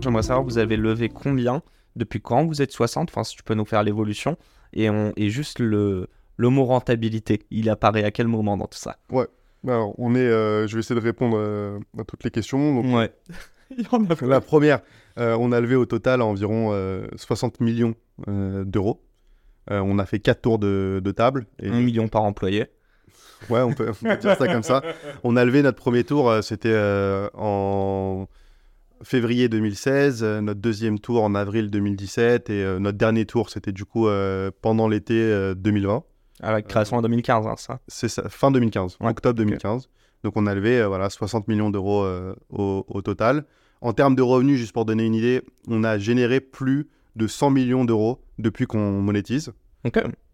J'aimerais savoir, vous avez levé combien Depuis quand vous êtes 60 Enfin, si tu peux nous faire l'évolution. Et, on, et juste le, le mot rentabilité, il apparaît à quel moment dans tout ça? Ouais. Alors, on est, euh, je vais essayer de répondre euh, à toutes les questions. Donc, Ouais. il y en a La première, euh, on a levé au total environ euh, 60 millions euh, d'euros. Euh, on a fait 4 tours de, de table. Et, un million par employé. ouais, on peut, on peut dire ça comme ça. On a levé notre premier tour, c'était euh, en février 2016, euh, notre deuxième tour en avril 2017 et euh, notre dernier tour, c'était du coup euh, pendant l'été euh, 2020. Avec création en 2015, hein, ça? C'est ça, fin 2015, Ouais, octobre 2015. Donc on a levé euh, voilà, 60 millions d'euros euh, au, au total. En termes de revenus, juste pour donner une idée, on a généré plus de 100 millions d'euros depuis qu'on monétise.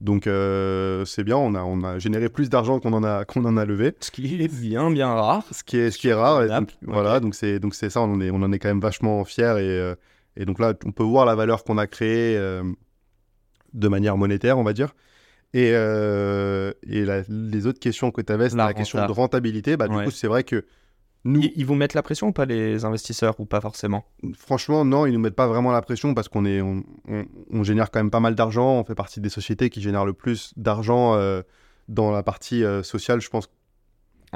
Donc euh, c'est bien, on a, on a généré plus d'argent qu'on en, a- qu'on en a levé, Ce qui est bien, bien rare. ce qui est, ce qui est rare. Voilà, donc c'est donc c'est ça, on en, est, on en est quand même vachement fiers. Et, euh, et donc là, on peut voir la valeur qu'on a créée euh, de manière monétaire, on va dire. Et, euh, et la- les autres questions que tu avais, c'était La la, question de rentabilité. Bah, du Ouais. coup, c'est vrai que nous, Ils, ils vous mettent la pression ou pas, les investisseurs, ou pas forcément? Franchement, non, ils nous mettent pas vraiment la pression parce qu'on est, on, on- on génère quand même pas mal d'argent. On fait partie des sociétés qui génèrent le plus d'argent euh, dans la partie euh, sociale. Je pense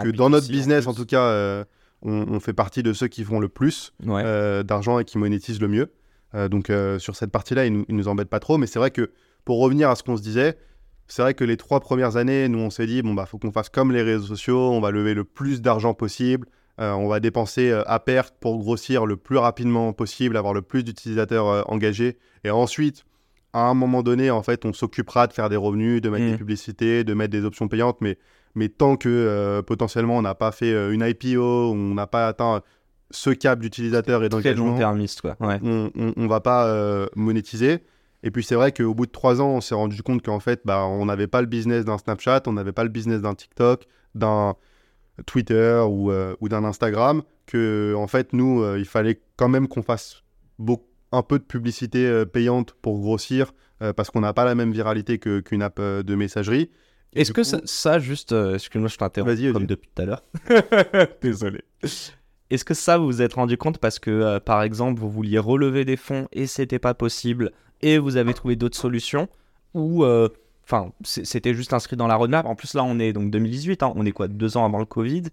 que dans notre business, en, tout cas, euh, on, on fait partie de ceux qui font le plus Ouais. d'argent et qui monétisent le mieux. Donc sur cette partie-là, ils ils nous embêtent pas trop. Mais c'est vrai que pour revenir à ce qu'on se disait, c'est vrai que les trois premières années, nous on s'est dit bon bah faut qu'on fasse comme les réseaux sociaux, on va lever le plus d'argent possible, euh, on va dépenser euh, à perte pour grossir le plus rapidement possible, avoir le plus d'utilisateurs euh, engagés, et ensuite à un moment donné, en fait, on s'occupera de faire des revenus, de mettre des publicités, de mettre des options payantes, mais mais tant que potentiellement on n'a pas fait une IPO, on n'a pas atteint ce cap d'utilisateur et d'engagement. Ouais. on, on, on va pas monétiser. Et puis c'est vrai qu'au bout de trois ans, on s'est rendu compte qu'en fait, bah, on n'avait pas le business d'un Snapchat, on n'avait pas le business d'un TikTok, d'un Twitter ou, euh, ou d'un Instagram, que en fait, nous, euh, il fallait quand même qu'on fasse un peu de publicité euh, payante pour grossir, parce qu'on n'a pas la même viralité qu'une app de messagerie. Est-ce que coup- ça, ça, juste, euh, excuse-moi, je t'interromps comme depuis tout à l'heure. Désolé. Est-ce que ça, vous vous êtes rendu compte parce que, euh, par exemple, vous vouliez relever des fonds et c'était pas possible et vous avez trouvé d'autres solutions ou, euh, enfin, c'était juste inscrit dans la roadmap. En plus, là, on est donc 2018, hein, on est quoi, deux ans avant le Covid.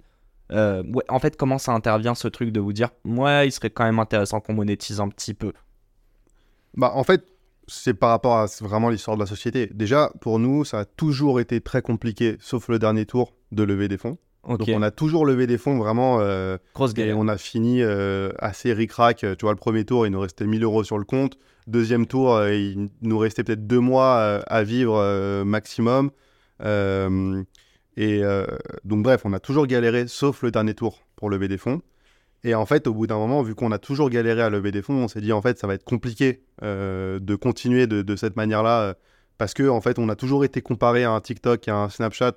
Euh, ouais, en fait, comment ça intervient ce truc de vous dire, ouais, il serait quand même intéressant qu'on monétise un petit peu? Bah, en fait, c'est par rapport à vraiment l'histoire de la société. Déjà, pour nous, ça a toujours été très compliqué, sauf le dernier tour, de lever des fonds. Donc on a toujours levé des fonds vraiment euh, Grosse et galère. on a fini euh, assez ric-rac. Tu vois, le premier tour, il nous restait 1000 euros sur le compte. Deuxième tour, euh, il nous restait peut-être deux mois euh, à vivre euh, maximum. Et donc bref, on a toujours galéré, sauf le dernier tour, pour lever des fonds. Et en fait, au bout d'un moment, vu qu'on a toujours galéré à lever des fonds, on s'est dit en fait, ça va être compliqué de continuer de, cette manière-là, parce que en fait, on a toujours été comparé à un TikTok et à un Snapchat,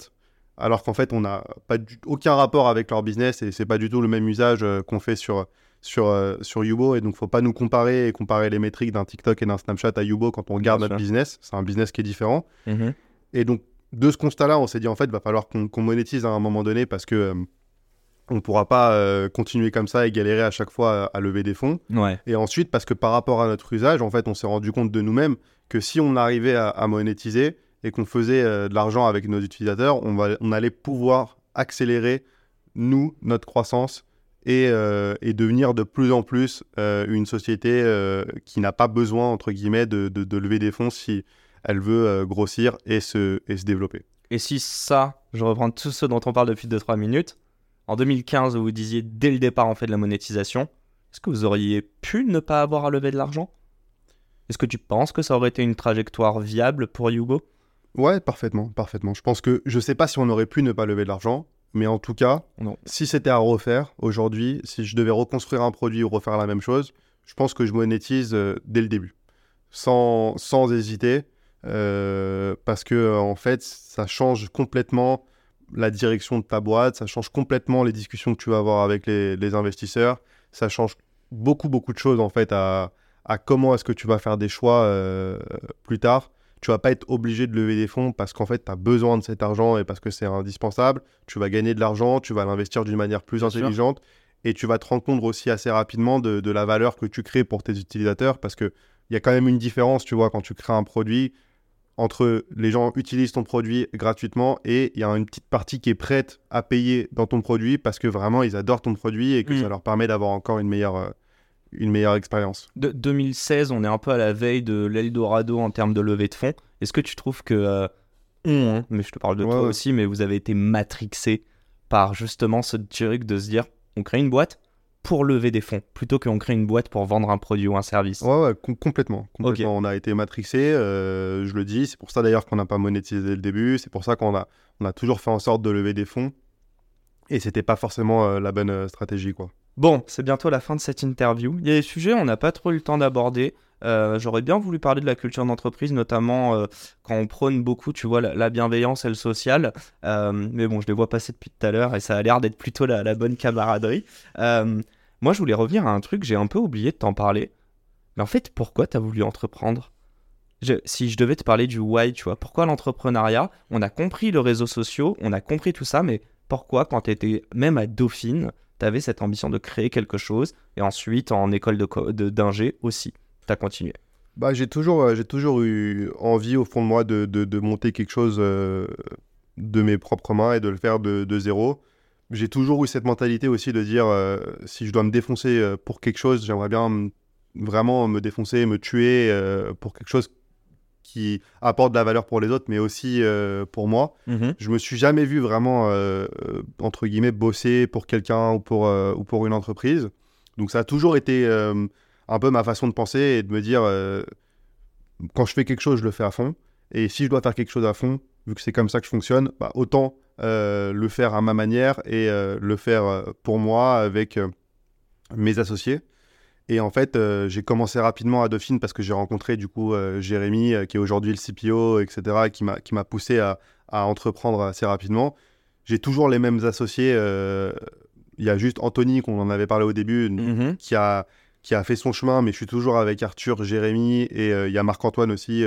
alors qu'en fait, on n'a pas aucun rapport avec leur business et c'est pas du tout le même usage qu'on fait sur sur euh, sur Yubo. Et donc, faut pas nous comparer et comparer les métriques d'un TikTok et d'un Snapchat à Yubo quand on regarde Bien notre sûr. business. C'est un business qui est différent. Mhm. Et donc, de ce constat-là, on s'est dit en fait, il va falloir qu'on monétise à un moment donné parce que euh, on pourra pas euh, continuer comme ça et galérer à chaque fois à, à lever des fonds. Ouais. Et ensuite, parce que par rapport à notre usage, en fait, on s'est rendu compte de nous-mêmes que si on arrivait à, à monétiser et qu'on faisait euh, de l'argent avec nos utilisateurs, on, va, on allait pouvoir accélérer, nous, notre croissance et, euh, et devenir de plus en plus euh, une société euh, qui n'a pas besoin, entre guillemets, de, de- de lever des fonds si elle veut grossir et se, et se développer. Et si ça, je reprends tout ce dont on parle depuis 2-3 minutes, en 2015, vous disiez dès le départ on fait de la monétisation, est-ce que vous auriez pu ne pas avoir à lever de l'argent? Est-ce que tu penses que ça aurait été une trajectoire viable pour Yugo Ouais, parfaitement, parfaitement. Je pense que je sais pas si on aurait pu ne pas lever de l'argent, Mais en tout cas, Non. si c'était à refaire aujourd'hui, si je devais reconstruire un produit ou refaire la même chose, je pense que je monétise euh, dès le début, sans, sans hésiter, euh, parce que en fait, ça change complètement la direction de ta boîte, ça change complètement les discussions que tu vas avoir avec les, les investisseurs, ça change beaucoup beaucoup de choses en fait à, à comment est-ce que tu vas faire des choix euh, plus tard. Tu vas pas être obligé de lever des fonds parce qu'en fait, tu as besoin de cet argent et parce que c'est indispensable. Tu vas gagner de l'argent, tu vas l'investir d'une manière plus intelligente et tu vas te rendre compte aussi assez rapidement de, de la valeur que tu crées pour tes utilisateurs parce qu'il y a quand même une différence, tu vois, quand tu crées un produit entre les gens utilisent ton produit gratuitement et il y a une petite partie qui est prête à payer dans ton produit parce que vraiment ils adorent ton produit et que Mm. ça leur permet d'avoir encore une meilleure, euh, une meilleure expérience. De 2016, on est un peu à la veille de l'Eldorado en termes de levée de fonds. Est-ce que tu trouves que euh, on, hein, mais je te parle de Ouais, toi ouais. aussi, mais vous avez été matrixé par justement ce truc de se dire, on crée une boîte pour lever des fonds, plutôt qu'on crée une boîte pour vendre un produit ou un service. Ouais, ouais, com- complètement. complètement. On a été matrixé, euh, je le dis. C'est pour ça d'ailleurs qu'on n'a pas monétisé dès le début. C'est pour ça qu'on a, on a toujours fait en sorte de lever des fonds. Et c'était pas forcément euh, la bonne stratégie, quoi. Bon, c'est bientôt la fin de cette interview. Il y a des sujets on n'a pas trop eu le temps d'aborder. Euh, J'aurais bien voulu parler de la culture d'entreprise, notamment euh, quand on prône beaucoup, tu vois, la, la bienveillance et le social. Euh, mais bon, je les vois passer depuis tout à l'heure et ça a l'air d'être plutôt la, bonne camaraderie. Moi, je voulais revenir à un truc, j'ai un peu oublié de t'en parler. Mais en fait, pourquoi t'as voulu entreprendre? Si je devais te parler du why, tu vois, pourquoi l'entrepreneuriat? On a compris le réseau social, on a compris tout ça, mais pourquoi, quand t'étais même à Dauphine, t'avais cette ambition de créer quelque chose et ensuite en école de d'ingé aussi T'as continué. Bah, j'ai toujours, euh, j'ai toujours eu envie au fond de moi de, de- monter quelque chose euh, de mes propres mains et de le faire de, zéro. J'ai toujours eu cette mentalité aussi de dire euh, si je dois me défoncer pour quelque chose, j'aimerais bien vraiment me défoncer, me tuer pour quelque chose qui apporte de la valeur pour les autres, mais aussi euh, pour moi. Je me suis jamais vu vraiment, euh, euh, entre guillemets, bosser pour quelqu'un ou, pour, euh, ou pour une entreprise. Donc ça a toujours été un peu ma façon de penser et de me dire, quand je fais quelque chose, je le fais à fond. Et si je dois faire quelque chose à fond, vu que c'est comme ça que je fonctionne, bah, autant le faire à ma manière et le faire pour moi avec mes associés. Et en fait, euh, j'ai commencé rapidement à Dauphine parce que j'ai rencontré du coup euh, Jérémy, euh, qui est aujourd'hui le CPO, etc., qui m'a qui m'a poussé à, à entreprendre assez rapidement. J'ai toujours les mêmes associés. Il y a juste Anthony, qu'on en avait parlé au début, Mhm. qui a, qui a fait son chemin, mais je suis toujours avec Arthur, Jérémy, et il y a Marc-Antoine aussi,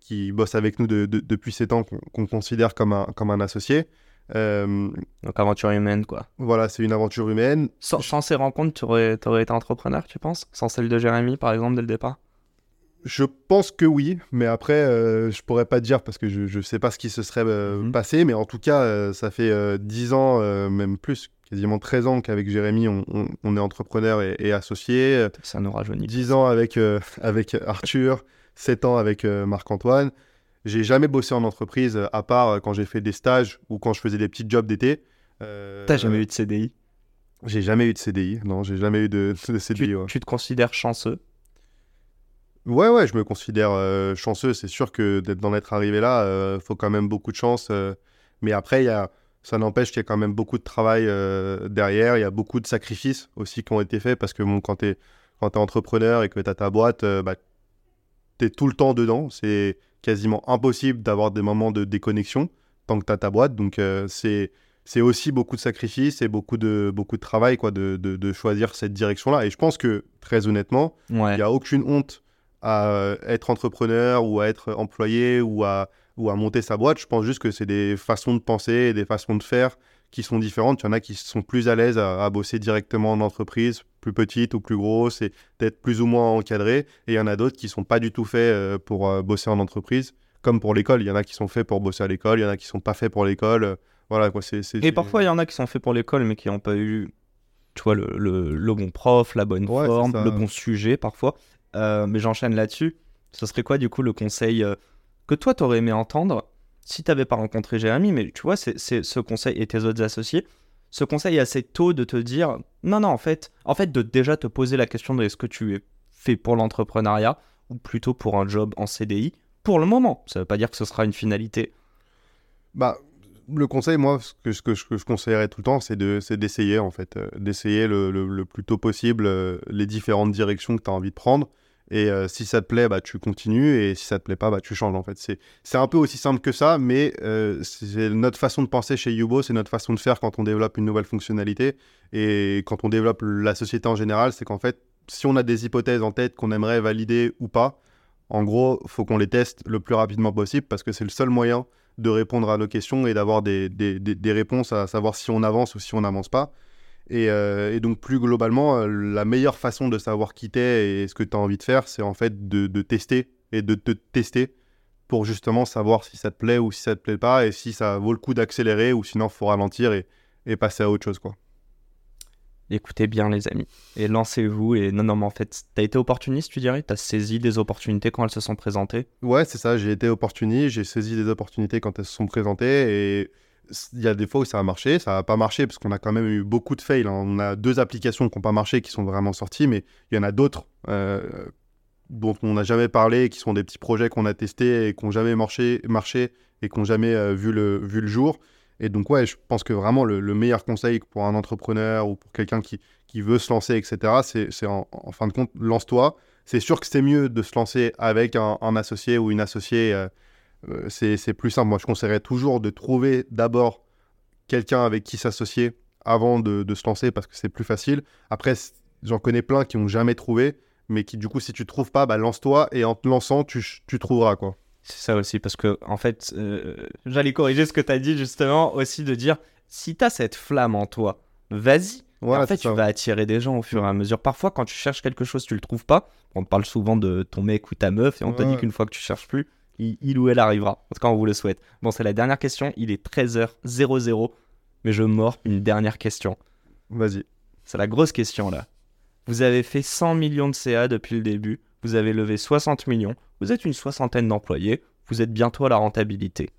qui bosse avec nous de- de- depuis 7 ans, qu'on qu'on considère comme un, comme un associé. Euh, Donc aventure humaine, quoi. voilà, c'est une aventure humaine. Sans, sans ces rencontres, tu aurais, aurais été entrepreneur, tu penses? Sans celle de Jérémy, par exemple, dès le départ? Je pense que oui, mais après, euh, je pourrais pas te dire parce que je ne sais pas ce qui se serait euh, Mhm. passé, mais en tout cas, euh, ça fait euh, 10 ans, même plus, quasiment 13 ans qu'avec Jérémy, on, on- on est entrepreneur et, et associé. Ça nous rajeunit. 10 ans avec, avec Arthur, 7 ans avec Marc-Antoine. J'ai jamais bossé en entreprise, euh, à part euh, quand j'ai fait des stages ou quand je faisais des petits jobs d'été. Euh, T'as jamais eu de CDI J'ai jamais eu de CDI, non, j'ai jamais eu de, de CDI. tu, ouais. tu te considères chanceux? Ouais, ouais, je me considère euh, chanceux. C'est sûr que d'en être arrivé là, euh, faut quand même beaucoup de chance. euh, mais après, il y a, ça n'empêche qu'il y a quand même beaucoup de travail euh, derrière. Il y a beaucoup de sacrifices aussi qui ont été faits parce que bon, quand tu es, t'es entrepreneur et que tu as ta boîte, euh, bah, tu es tout le temps dedans. C'est quasiment impossible d'avoir des moments de déconnexion tant que tu as ta boîte. Donc, euh, c'est. C'est aussi beaucoup de sacrifices et beaucoup de, beaucoup de travail quoi, de, de, de choisir cette direction-là. Et je pense que, très honnêtement, Ouais. il n'y a aucune honte à euh, être entrepreneur ou à être employé ou à, ou à monter sa boîte. Je pense juste que c'est des façons de penser et des façons de faire qui sont différentes. Il y en a qui sont plus à l'aise à, à bosser directement en entreprise, plus petite ou plus grosse, et d'être plus ou moins encadré. Et il y en a d'autres qui sont pas du tout faits euh, pour euh, bosser en entreprise. Comme pour l'école, il y en a qui sont faits pour bosser à l'école, il y en a qui sont pas faits pour l'école. Voilà quoi, c'est. c'est- Et parfois, il y en a qui sont faits pour l'école, mais qui n'ont pas eu, tu vois, le, le, le bon prof, la bonne Ouais, forme, le bon sujet, parfois. Euh, mais j'enchaîne là-dessus. Ce serait quoi, du coup, le conseil euh, que toi, t'aurais aimé entendre si t'avais pas rencontré Jérémy? Mais tu vois, c'est c'est ce conseil et tes autres associés. Ce conseil assez tôt de te dire, non, non, en fait, en fait, de déjà te poser la question de est-ce que tu es fait pour l'entrepreneuriat ou plutôt pour un job en CDI pour le moment. Ça veut pas dire que ce sera une finalité. Bah, le conseil, moi, ce que, je- conseillerais tout le temps, c'est de- c'est d'essayer, en fait. euh, d'essayer le, le- le plus tôt possible euh, les différentes directions que tu as envie de prendre. Et euh, si ça te plaît, bah, tu continues. Et si ça te plaît pas, bah, tu changes, en fait. C'est un peu aussi simple que ça, mais euh, c'est notre façon de penser chez Yubo, c'est notre façon de faire quand on développe une nouvelle fonctionnalité. Et quand on développe la société en général, c'est qu'en fait, si on a des hypothèses en tête qu'on aimerait valider ou pas, en gros, faut qu'on les teste le plus rapidement possible parce que c'est le seul moyen de répondre à nos questions et d'avoir des, des- des- des réponses à savoir si on avance ou si on n'avance pas. Et, euh, et donc, plus globalement, euh, la meilleure façon de savoir qui t'es et ce que tu as envie de faire, c'est en fait de, de tester et de te tester pour justement savoir si ça te plaît ou si ça te plaît pas et si ça vaut le coup d'accélérer ou sinon, faut ralentir et, et passer à autre chose. quoi. Écoutez bien, les amis. Et lancez-vous. Et non, non, mais en fait, t'as été opportuniste, tu dirais? T'as saisi des opportunités quand elles se sont présentées? Ouais, c'est ça, j'ai été opportuniste, j'ai saisi des opportunités quand elles se sont présentées et il y a des fois où ça a marché, ça n'a pas marché parce qu'on a quand même eu beaucoup de fails. hein. On a deux applications qui n'ont pas marché qui sont vraiment sorties, mais il y en a d'autres euh, dont on n'a jamais parlé, qui sont des petits projets qu'on a testés et qui n'ont jamais marché, marché et qui n'ont jamais euh, vu, le, vu le jour. Et donc, ouais, je pense que vraiment le, le meilleur conseil pour un entrepreneur ou pour quelqu'un qui, qui veut se lancer, etc., c'est en, en fin de compte, lance-toi. C'est sûr que c'est mieux de se lancer avec un, un associé ou une associée. euh, euh, c'est plus simple. Moi, je conseillerais toujours de trouver d'abord quelqu'un avec qui s'associer avant de, de se lancer parce que c'est plus facile. Après, j'en connais plein qui n'ont jamais trouvé, mais qui, du coup, si tu trouves pas, bah, lance-toi et en te lançant, tu, tu trouveras, quoi. C'est ça aussi, parce que, en fait, euh, j'allais corriger ce que t'as dit, justement, aussi de dire si t'as cette flamme en toi, vas-y. Voilà, en fait, tu vas attirer des gens au fur et à mesure. Parfois, quand tu cherches quelque chose, tu le trouves pas. On te parle souvent de ton mec ou ta meuf, et on te dit qu'une fois que tu cherches plus, il, il ou elle arrivera. En tout cas, on vous le souhaite. Bon, c'est la dernière question. Il est 13h00, mais je mords une dernière question. Vas-y. C'est la grosse question là. Vous avez fait 100 millions de CA depuis le début, vous avez levé 60 millions, vous êtes une soixantaine d'employés, vous êtes bientôt à la rentabilité.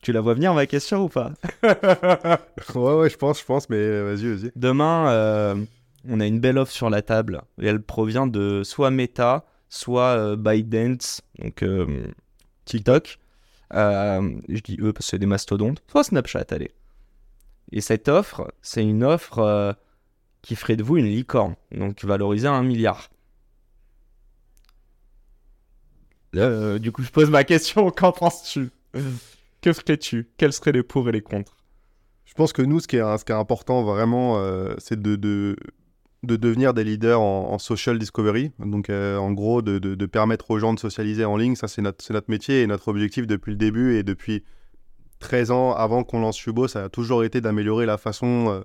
Tu la vois venir ma question ou pas? Ouais, ouais, je pense, je pense, mais vas-y, vas-y. Demain, euh, on a une belle offre sur la table et elle provient de soit Meta, soit euh, ByteDance, donc euh, TikTok. Euh, je dis eux parce que c'est des mastodontes, soit Snapchat, allez. Et cette offre, c'est une offre euh, qui ferait de vous une licorne, donc valorisée à un milliard. Euh, du coup, je pose ma question, qu'en penses-tu? Que ferais-tu? Quels seraient les pour et les contre? Je pense que nous, ce qui est, ce qui est important vraiment, euh, c'est de, de, de devenir des leaders en, social discovery. Donc, euh, en gros, de, permettre aux gens de socialiser en ligne. Ça, c'est notre, métier et notre objectif depuis le début et depuis 13 ans avant qu'on lance Fubo, ça a toujours été d'améliorer la façon euh,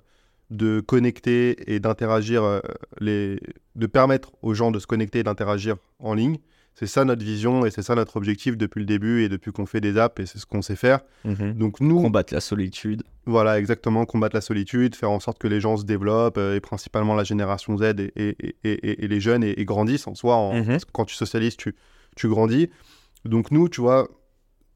de connecter et d'interagir, euh, les... de permettre aux gens de se connecter et d'interagir en ligne. C'est ça notre vision et c'est ça notre objectif depuis le début et depuis qu'on fait des apps et c'est ce qu'on sait faire. Donc nous, Combattre la solitude. voilà, exactement, combattre la solitude, faire en sorte que les gens se développent, euh, et principalement la génération Z et, et- et- et- et les jeunes, et, grandissent en soi. en- Mhm. Quand tu socialises, tu, tu grandis. Donc nous, tu vois,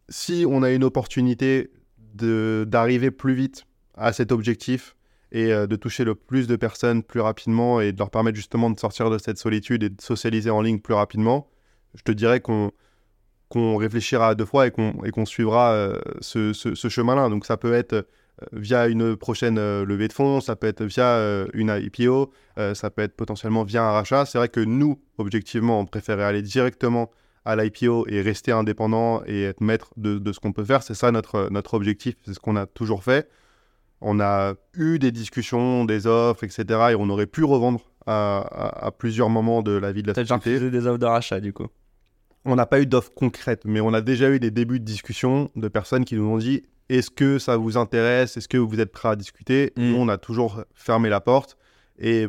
si on a une opportunité d'arriver plus vite à cet objectif et euh, de toucher le plus de personnes plus rapidement et de leur permettre justement de sortir de cette solitude et de socialiser en ligne plus rapidement, je te dirais qu'on qu'on réfléchira à deux fois et qu'on qu'on suivra euh, ce, ce- ce chemin-là. Donc ça peut être euh, via une prochaine euh, levée de fonds, ça peut être via euh, une IPO, ça peut être potentiellement via un rachat. C'est vrai que nous, objectivement, on préférait aller directement à l'IPO et rester indépendant et être maître de, de ce qu'on peut faire. C'est ça notre, notre objectif, c'est ce qu'on a toujours fait. On a eu des discussions, des offres, etc. Et on aurait pu revendre à, à- à plusieurs moments de la vie de la T'as déjà société. refusé des offres de rachat, du coup. On n'a pas eu d'offres concrètes, mais on a déjà eu des débuts de discussion de personnes qui nous ont dit est-ce que ça vous intéresse? Est-ce que vous êtes prêt à discuter? Mm. Nous, on a toujours fermé la porte. Et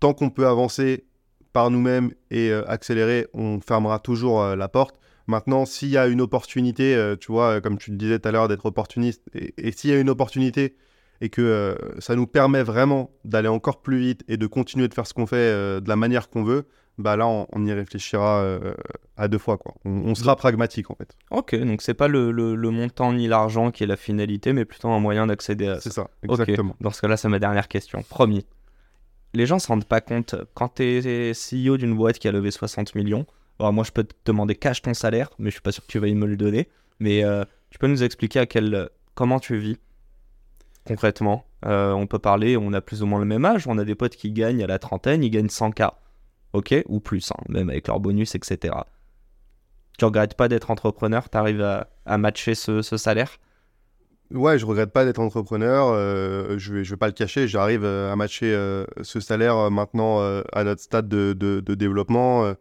tant qu'on peut avancer par nous-mêmes et euh, accélérer, on fermera toujours euh, la porte. Maintenant, s'il y a une opportunité, euh, tu vois, comme tu le disais tout à l'heure, d'être opportuniste, et, et s'il y a une opportunité et que ça nous permet vraiment d'aller encore plus vite et de continuer de faire ce qu'on fait de la manière qu'on veut, bah là, on, on y réfléchira euh, à deux fois. Quoi. On, on sera pragmatique, en fait. Ok, donc c'est pas le, le- le montant ni l'argent qui est la finalité, mais plutôt un moyen d'accéder à C'est ça. exactement. Dans ce cas-là, c'est ma dernière question. Promis. Les gens se rendent pas compte, quand tu es CEO d'une boîte qui a levé 60 millions, alors moi je peux te demander cache ton salaire, mais je suis pas sûr que tu vas me le donner, mais euh, Tu peux nous expliquer à quel, comment tu vis concrètement? Euh, On peut parler, on a plus ou moins le même âge, on a des potes qui gagnent à la trentaine, ils gagnent 100K, ok Ou plus, hein, même avec leur bonus, etc. Tu regrettes pas d'être entrepreneur? T'arrives à, à matcher ce, salaire? Ouais, je regrette pas d'être entrepreneur. euh, je vais, vais pas le cacher. J'arrive euh, à matcher euh, ce salaire maintenant à notre stade de, développement.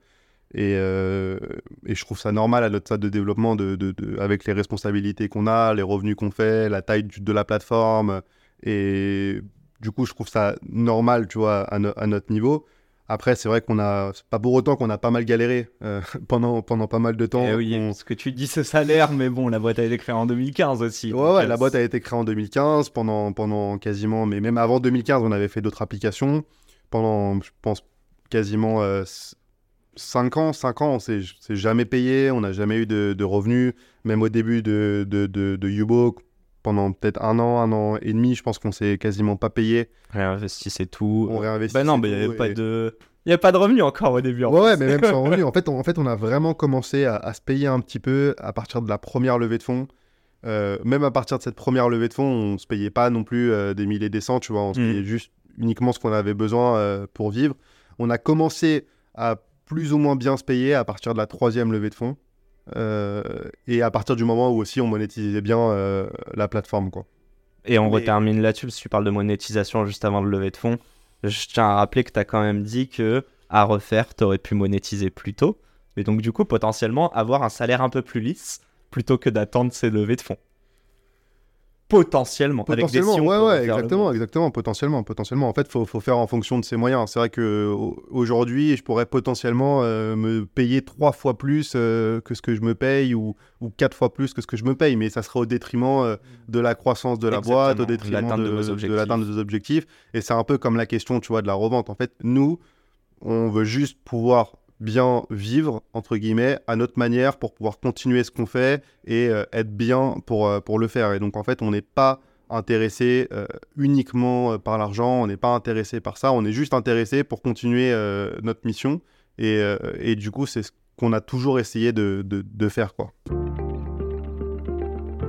et, je trouve ça normal à notre stade de développement de, avec les responsabilités qu'on a, les revenus qu'on fait, la taille de la plateforme. Et du coup, je trouve ça normal, tu vois, à notre niveau. Après, c'est vrai qu'on a, pas pour autant qu'on a pas mal galéré euh, pendant, pendant pas mal de temps. Eh oui, On- parce que tu dis ce salaire, mais bon, la boîte a été créée en 2015 aussi. Ouais, euh, la boîte a été créée en 2015, pendant, pendant quasiment, mais même avant 2015, on avait fait d'autres applications. Pendant, je pense, quasiment 5 ans, 5 ans, on s'est s'est jamais payé, on n'a jamais eu de, de revenus. Même au début de, de, de, pendant peut-être un an, un an et demi, je pense qu'on s'est quasiment pas payé. Réinvestissez tout. On réinvestit. Bah non, mais il n'y avait pas de... Il y a pas de revenus encore au début. en Ouais, mais même sans revenu. En fait, on, en fait, on a vraiment commencé à, à se payer un petit peu à partir de la première levée de fonds. Euh, même à partir de cette première levée de fonds, on se payait pas non plus euh, des milliers des cents, tu vois. On se Mm. payait juste uniquement ce qu'on avait besoin euh, pour vivre. On a commencé à plus ou moins bien se payer à partir de la troisième levée de fonds. Euh, et à partir du moment où aussi on monétisait bien euh, la plateforme, quoi. Et on Mais- retermine là-dessus, parce que tu parles de monétisation juste avant de lever de fonds. Je tiens à rappeler que tu as quand même dit que à refaire, tu aurais pu monétiser plus tôt. Mais donc, du coup, potentiellement, avoir un salaire un peu plus lisse plutôt que d'attendre ces levées de fonds. Potentiellement. avec des Potentiellement, ouais, ouais, exactement, exactement, potentiellement, potentiellement. En fait, faut, faut faire en fonction de ses moyens. C'est vrai que au- aujourd'hui, je pourrais potentiellement euh, me payer trois fois plus euh, que ce que je me paye ou, ou quatre fois plus que ce que je me paye, mais ça serait au détriment euh, de la croissance de la Exactement, boîte, au de détriment de de, l'atteinte de nos objectifs. Et c'est un peu comme la question, tu vois, de la revente. En fait, nous, on veut juste pouvoir bien vivre, entre guillemets, à notre manière pour pouvoir continuer ce qu'on fait et euh, être bien pour, euh, pour le faire. Et donc, en fait, on n'est pas intéressé euh, uniquement par l'argent, on n'est pas intéressé par ça, on est juste intéressé pour continuer notre mission. Et, et du coup, c'est ce qu'on a toujours essayé de, de, de faire, quoi.